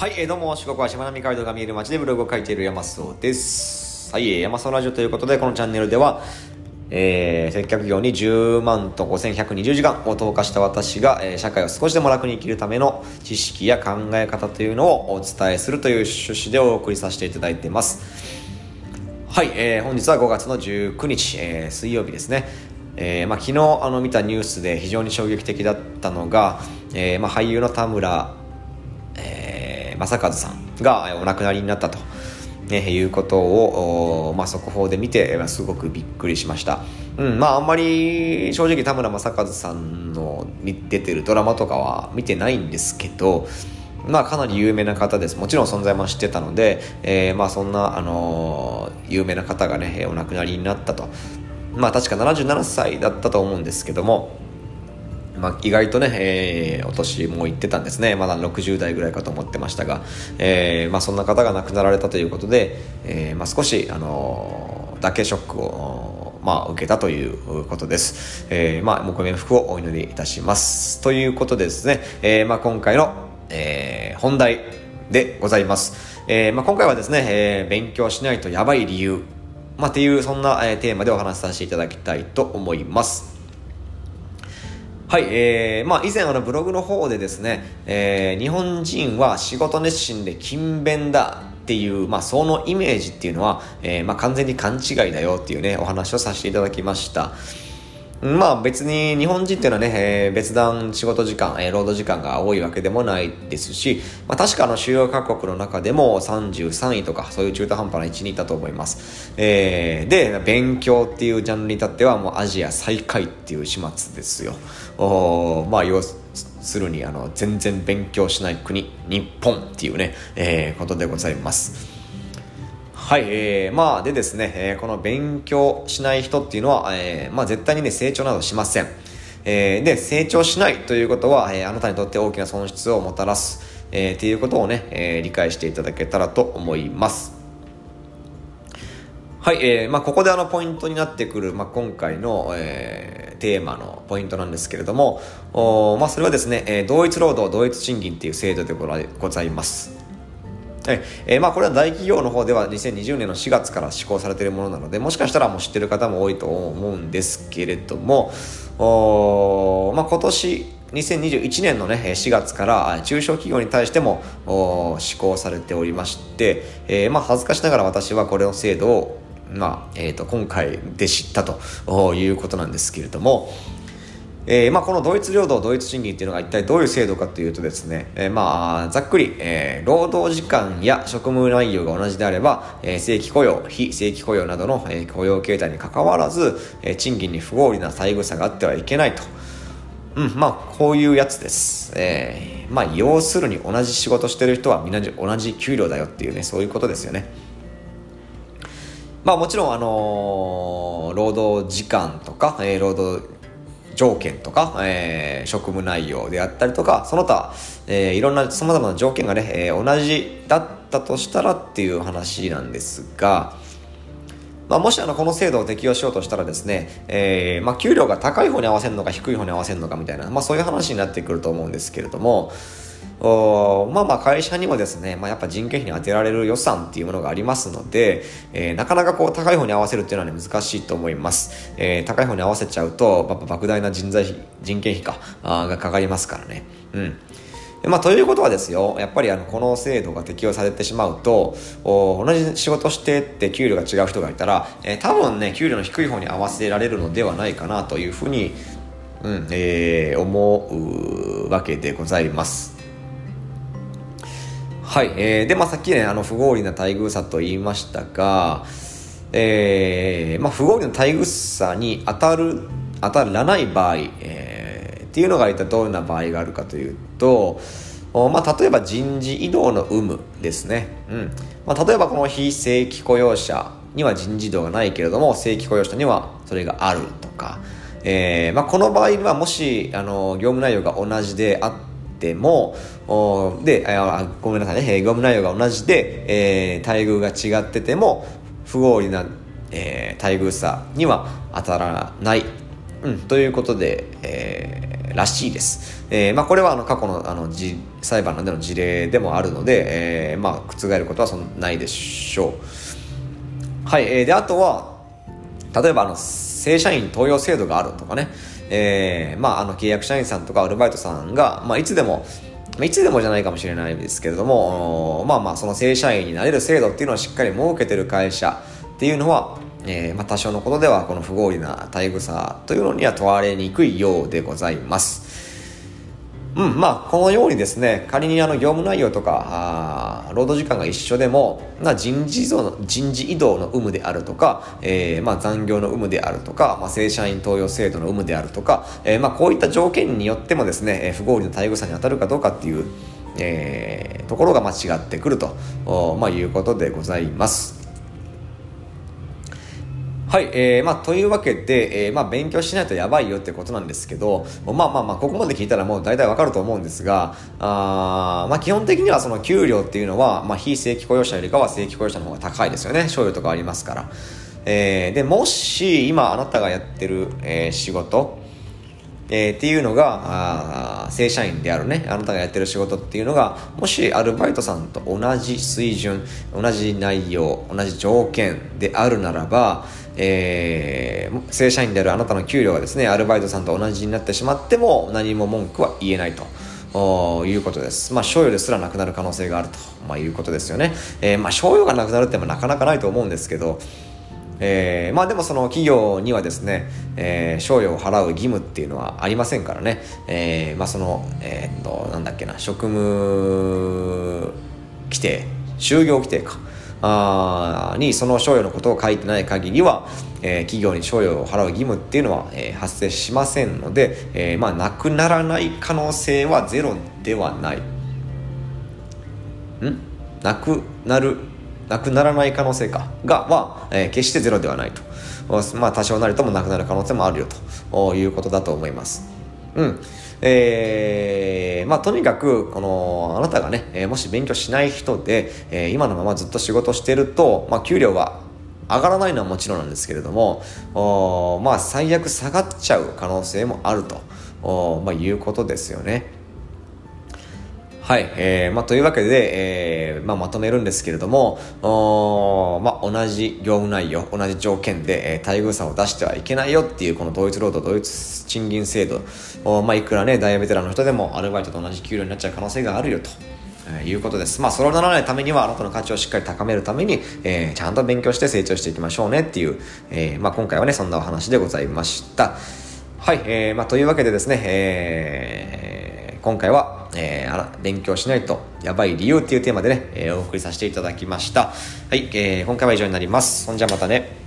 はい、えーどうも、四国はしまなみ海道が見える街でブログを書いている山荘です。はい、山荘ラジオということで、このチャンネルでは、えー接客業に10万と5120時間を投下した私が、えー社会を少しでも楽に生きるための知識や考え方というのをお伝えするという趣旨でお送りさせていただいています。はい、えー本日は5月の19日、えー水曜日ですね。えーまあ、昨日あの見たニュースで非常に衝撃的だったのが、えーまあ、俳優の田村、正和さんがお亡くなりになったと、ね、いうことを、まあ、速報で見て、すごくびっくりしました。うん、まああんまり正直田村正和さんのに出てるドラマとかは見てないんですけど、まあかなり有名な方です。もちろん存在も知ってたので、えーまあそんな、あのー有名な方がね、お亡くなりになったと。まあ確か77歳だったと思うんですけども、まあ、意外とね、えーお年もいってたんですね。まだ60代ぐらいかと思ってましたが、えーまあそんな方が亡くなられたということで、えーまあ少し、あのーだけショックを、まあ受けたということです。えーまあ、ご冥福をお祈りいたします。ということでですね、えーまあ今回の、えー本題でございます。えーまあ今回はですね、えー勉強しないとやばい理由、まあっていうそんな、えーテーマでお話しさせていただきたいと思います。はい、えー、まあ以前あのブログの方でですね、えー日本人は仕事熱心で勤勉だっていう、まあそのイメージっていうのは、えーまあ完全に勘違いだよっていうね、お話をさせていただきました。まあ別に日本人っていうのはね、えー別段仕事時間、えー労働時間が多いわけでもないですし、まあ確かあの主要各国の中でも33位とかそういう中途半端な位置にいたと思います。えーで、勉強っていうジャンルに至ってはもうアジア最下位っていう始末ですよ。おまあ要するにあの全然勉強しない国、日本っていうね、えーことでございます。はい、えー、まあでですね、えーこの勉強しない人っていうのは、えーまあ絶対にね、成長などしません。えーで、成長しないということは、えーあなたにとって大きな損失をもたらす、えーっていうことをね、えー理解していただけたらと思います。はい、えーまあ、ここであのポイントになってくる、まあ、今回の、えーテーマのポイントなんですけれども、おまあ、それはですね、えー同一労働同一賃金っていう制度でございます。えーまあ、これは大企業の方では2020年の4月から施行されているものなのでもしかしたらもう知ってる方も多いと思うんですけれどもお、まあ、今年2021年の、ね、4月から中小企業に対してもお施行されておりまして、えーまあ、恥ずかしながら私はこれの制度を、まあえー、と今回で知ったということなんですけれども、えーまあ、この同一労働同一賃金っていうのが一体どういう制度かというとですね、えーまあ、ざっくり、えー労働時間や職務内容が同じであれば、えー正規雇用、非正規雇用などの、えー雇用形態に関わらず、えー賃金に不合理な待遇差があってはいけないと。うん、まあ、こういうやつです。えーまあ、要するに同じ仕事してる人はみんな同じ給料だよっていうね、そういうことですよね。まあもちろん、あのー労働時間とか、えー労働条件とか、えー職務内容であったりとか、その他、えーいろんな様々な条件がね、えー同じだったとしたらっていう話なんですが、まあ、もしあのこの制度を適用しようとしたらですね、えーまあ、給料が高い方に合わせるのか低い方に合わせるのかみたいな、まあ、そういう話になってくると思うんですけれども、おまあまあ会社にもですね、まあ、やっぱ人件費に充てられる予算っていうものがありますので、えーなかなかこう高い方に合わせるっていうのは、ね、難しいと思います、えー高い方に合わせちゃうとやっぱ莫大な人材費人件費かあがかかりますからね。うん。まあ、ということはですよ、やっぱりあのこの制度が適用されてしまうと、お同じ仕事してって給料が違う人がいたら、えー多分ね、給料の低い方に合わせられるのではないかなというふうに、うんえー思うわけでございます。はい、えーで、まあ、さっきね、あの不合理な待遇差と言いましたが、えーまあ、不合理な待遇差に当たる、当たらない場合、えーっていうのが一体どんな場合があるかというと、まあ、例えば人事異動の有無ですね。うん。まあ、例えばこの非正規雇用者には人事異動がないけれども、正規雇用者にはそれがあるとか、えーまあ、この場合はもし、あの、業務内容が同じであっても、で、あごめんなさいね、業務内容が同じで、えー待遇が違ってても、不合理な、えー待遇差には当たらない。うん、ということで、えーらしいです。えー、まあ、これはあの過去のあの裁判での事例でもあるので、えー、まあ、覆ることはそんないでしょう。はい、えー、で、あとは、例えばあの、正社員登用制度があるとかね、えー、まあ、あの、契約社員さんとかアルバイトさんが、まあ、いつでも、いつでもじゃないかもしれないんですけれども、まあまあ、その正社員になれる制度っていうのをしっかり設けてる会社っていうのは、えー、まあ、多少のことではこの不合理な待遇差というのには問われにくいようでございます。うん、まあ、このようにですね、仮にあの業務内容とか、あ労働時間が一緒でも、まあ、人事異動の人事異動の有無であるとか、えー、まあ、残業の有無であるとか、まあ、正社員登用制度の有無であるとか、えー、まあ、こういった条件によってもですね、不合理な待遇差に当たるかどうかっていう、えー、ところが間違ってくると、まあ、いうことでございます。はい、えー、まあ、というわけで、えー、まあ、勉強しないとやばいよってことなんですけど、まあまあまあ、ここまで聞いたらもう大体わかると思うんですが、あまあ、基本的にはその給料っていうのは、まあ、非正規雇用者よりかは正規雇用者の方が高いですよね。賞与とかありますから。えー、で、もし、今あなたがやってる、えー、仕事、えー、っていうのがあ正社員であるねあなたがやってる仕事っていうのがもしアルバイトさんと同じ水準同じ内容同じ条件であるならばえー、正社員であるあなたの給料がですね、アルバイトさんと同じになってしまっても何も文句は言えないと。いうことです。まあ、賞与ですらなくなる可能性があると、まあ、いうことですよね。えー、まあ、賞与がなくなるってもなかなかないと思うんですけど、えー、まあでもその企業にはですね、えー、賞与を払う義務っていうのはありませんからね、えー、まあその、えー、っと、なんだっけな、職務規定、就業規定か。あにその賞与のことを書いてない限りは、えー、企業に賞与を払う義務っていうのは、えー、発生しませんので、えー、まあなくならない可能性はゼロではない。ん？なくなるなくならない可能性か。がは、えー、決してゼロではないと。まあ多少なりともなくなる可能性もあるよと。いうことだと思います。うんえー、まあとにかく、この、あなたがね、えー、もし勉強しない人で、えー、今のままずっと仕事してると、まあ給料は上がらないのはもちろんなんですけれども、おまあ最悪下がっちゃう可能性もあると、おまあいうことですよね。はい、えー、まあ、というわけで、えー、まあ、まとめるんですけれども、おまあ、同じ業務内容、同じ条件で、えー、待遇差を出してはいけないよっていう、この同一労働、同一賃金制度、おまあ、いくらね、大ベテランの人でもアルバイトと同じ給料になっちゃう可能性があるよと。えー、いうことです。まあ、そうならないためには、あなたの価値をしっかり高めるために、えー、ちゃんと勉強して成長していきましょうねっていう、えー、まあ、今回はね、そんなお話でございました。はい、えー、まあ、というわけでですね、えー、今回は、えー、勉強しないとやばい理由っていうテーマでね、えー、お送りさせていただきました。はい、えー、今回は以上になります。そんじゃまたね。